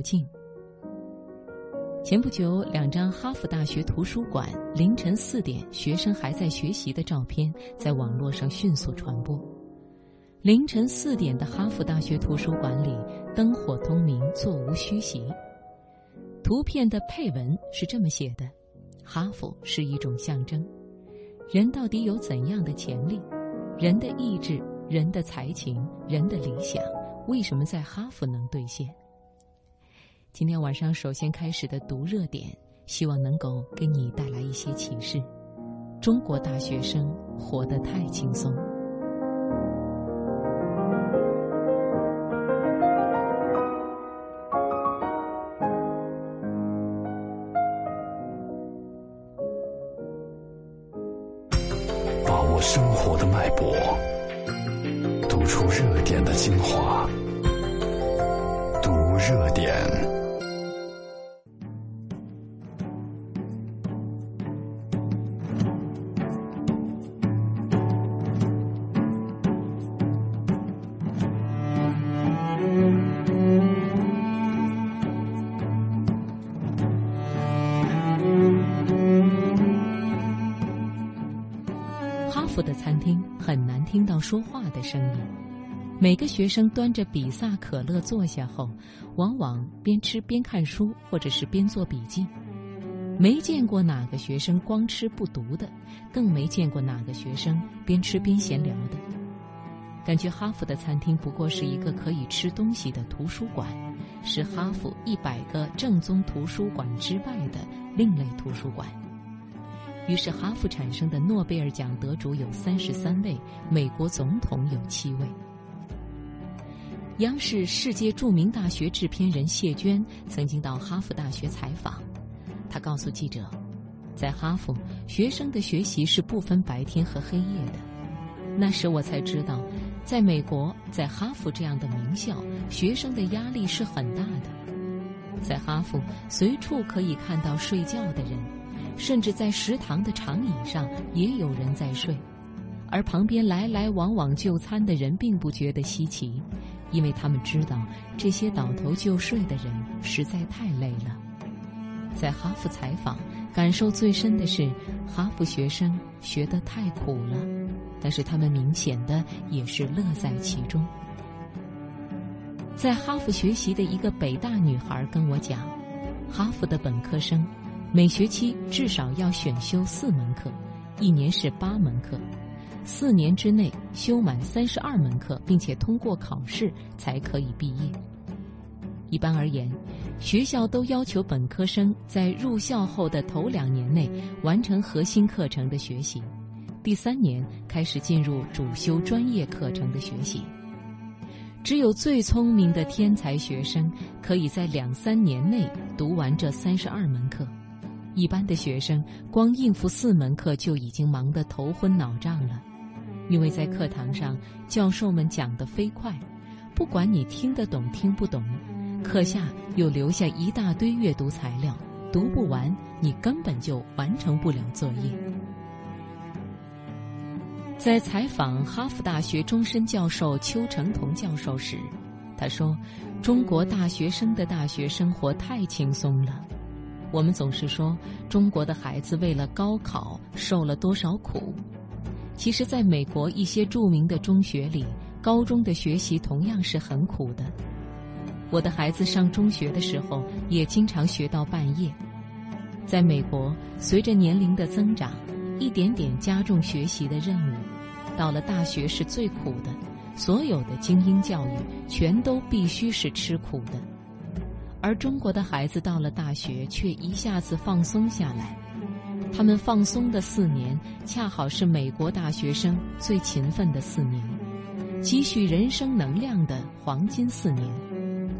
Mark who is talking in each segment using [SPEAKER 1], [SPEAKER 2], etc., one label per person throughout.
[SPEAKER 1] 流镜。前不久，两张哈佛大学图书馆凌晨四点学生还在学习的照片在网络上迅速传播。凌晨四点的哈佛大学图书馆里灯火通明，座无虚席。图片的配文是这么写的：“哈佛是一种象征。人到底有怎样的潜力？人的意志、人的才情、人的理想，为什么在哈佛能兑现？”今天晚上首先开始的读热点，希望能够给你带来一些启示。中国大学生活得太轻松。
[SPEAKER 2] 把握生活的脉搏，读出热点的精华，读热点。
[SPEAKER 1] 的餐厅很难听到说话的声音。每个学生端着比萨可乐坐下后，往往边吃边看书，或者是边做笔记。没见过哪个学生光吃不读的，更没见过哪个学生边吃边闲聊的。感觉哈佛的餐厅不过是一个可以吃东西的图书馆，是哈佛一百个正宗图书馆之外的另类图书馆。于是，哈佛产生的诺贝尔奖得主有三十三位，美国总统有七位。央视世界著名大学制片人谢娟曾经到哈佛大学采访，她告诉记者，在哈佛，学生的学习是不分白天和黑夜的。那时我才知道，在美国，在哈佛这样的名校，学生的压力是很大的。在哈佛，随处可以看到睡觉的人。甚至在食堂的长椅上也有人在睡，而旁边来来往往就餐的人并不觉得稀奇，因为他们知道这些倒头就睡的人实在太累了。在哈佛采访，感受最深的是哈佛学生学得太苦了，但是他们明显的也是乐在其中。在哈佛学习的一个北大女孩跟我讲，哈佛的本科生。每学期至少要选修四门课，一年是八门课，四年之内修满三十二门课，并且通过考试才可以毕业。一般而言，学校都要求本科生在入校后的头两年内完成核心课程的学习，第三年开始进入主修专业课程的学习。只有最聪明的天才学生可以在两三年内读完这三十二门课。一般的学生光应付四门课就已经忙得头昏脑胀了，因为在课堂上教授们讲得飞快，不管你听得懂听不懂，课下又留下一大堆阅读材料，读不完你根本就完成不了作业。在采访哈佛大学终身教授邱成桐教授时，他说：“中国大学生的大学生活太轻松了。”我们总是说中国的孩子为了高考受了多少苦，其实，在美国一些著名的中学里，高中的学习同样是很苦的。我的孩子上中学的时候也经常学到半夜。在美国，随着年龄的增长，一点点加重学习的任务，到了大学是最苦的。所有的精英教育全都必须是吃苦的。而中国的孩子到了大学，却一下子放松下来。他们放松的四年，恰好是美国大学生最勤奋的四年，积蓄人生能量的黄金四年。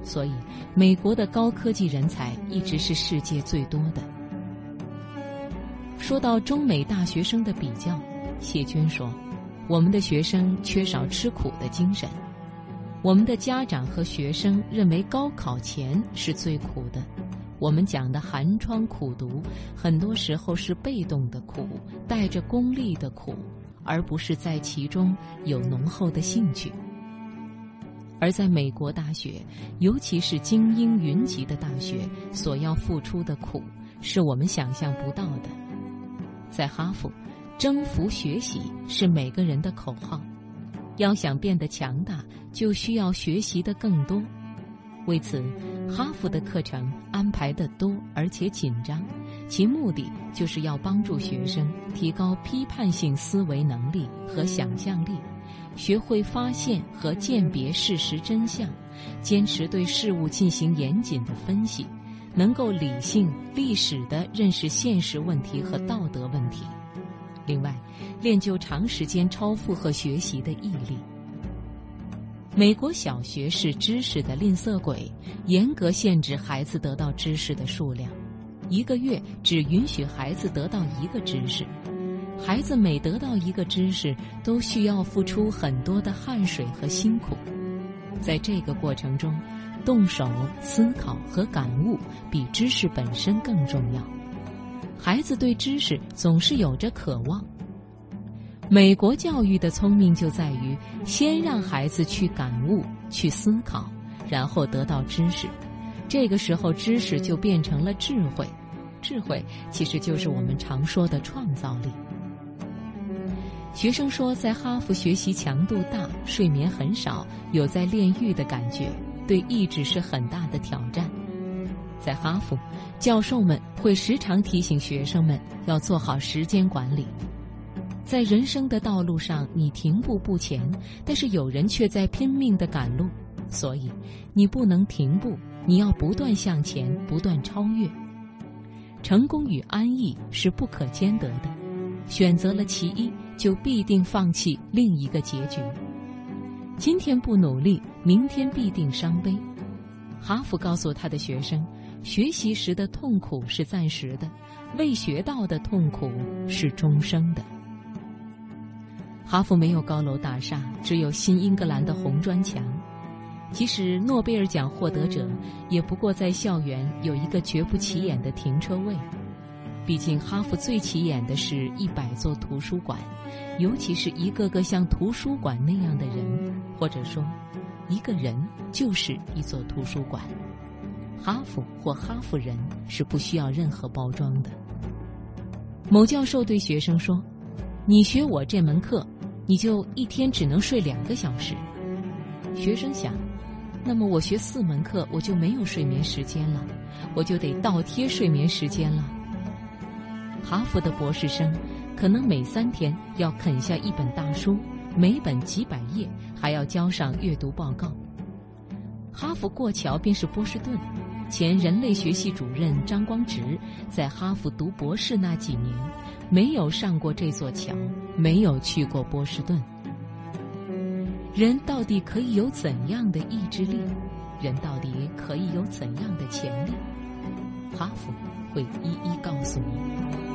[SPEAKER 1] 所以，美国的高科技人才一直是世界最多的。说到中美大学生的比较，谢娟说：“我们的学生缺少吃苦的精神。”我们的家长和学生认为高考前是最苦的，我们讲的寒窗苦读，很多时候是被动的苦，带着功利的苦，而不是在其中有浓厚的兴趣。而在美国大学，尤其是精英云集的大学，所要付出的苦是我们想象不到的。在哈佛，征服学习是每个人的口号。要想变得强大，就需要学习的更多。为此，哈佛的课程安排的多而且紧张，其目的就是要帮助学生提高批判性思维能力和想象力。学会发现和鉴别事实真相，坚持对事物进行严谨的分析，能够理性、历史的认识现实问题和道德问题。另外，练就长时间超负荷学习的毅力。美国小学是知识的吝啬鬼，严格限制孩子得到知识的数量，一个月只允许孩子得到一个知识。孩子每得到一个知识，都需要付出很多的汗水和辛苦。在这个过程中，动手思考和感悟比知识本身更重要。孩子对知识总是有着渴望。美国教育的聪明就在于先让孩子去感悟、去思考，然后得到知识。这个时候，知识就变成了智慧。智慧其实就是我们常说的创造力。学生说，在哈佛学习强度大，睡眠很少，有在炼狱的感觉，对意志是很大的挑战。在哈佛，教授们会时常提醒学生们要做好时间管理。在人生的道路上，你停步不前，但是有人却在拼命的赶路，所以你不能停步，你要不断向前，不断超越。成功与安逸是不可兼得的，选择了其一。就必定放弃另一个结局。今天不努力，明天必定伤悲。哈佛告诉他的学生，学习时的痛苦是暂时的，未学到的痛苦是终生的。哈佛没有高楼大厦，只有新英格兰的红砖墙。即使诺贝尔奖获得者，也不过在校园有一个绝不起眼的停车位。毕竟，哈佛最起眼的是一百座图书馆，尤其是一个个像图书馆那样的人，或者说，一个人就是一座图书馆。哈佛或哈佛人是不需要任何包装的。某教授对学生说：“你学我这门课，你就一天只能睡两个小时。”学生想：“那么我学四门课，我就没有睡眠时间了，我就得倒贴睡眠时间了。”哈佛的博士生可能每三天要啃下一本大书，每本几百页，还要交上阅读报告。哈佛过桥便是波士顿。前人类学系主任张光直在哈佛读博士那几年，没有上过这座桥，没有去过波士顿。人到底可以有怎样的意志力？人到底可以有怎样的潜力？哈佛会一一告诉你。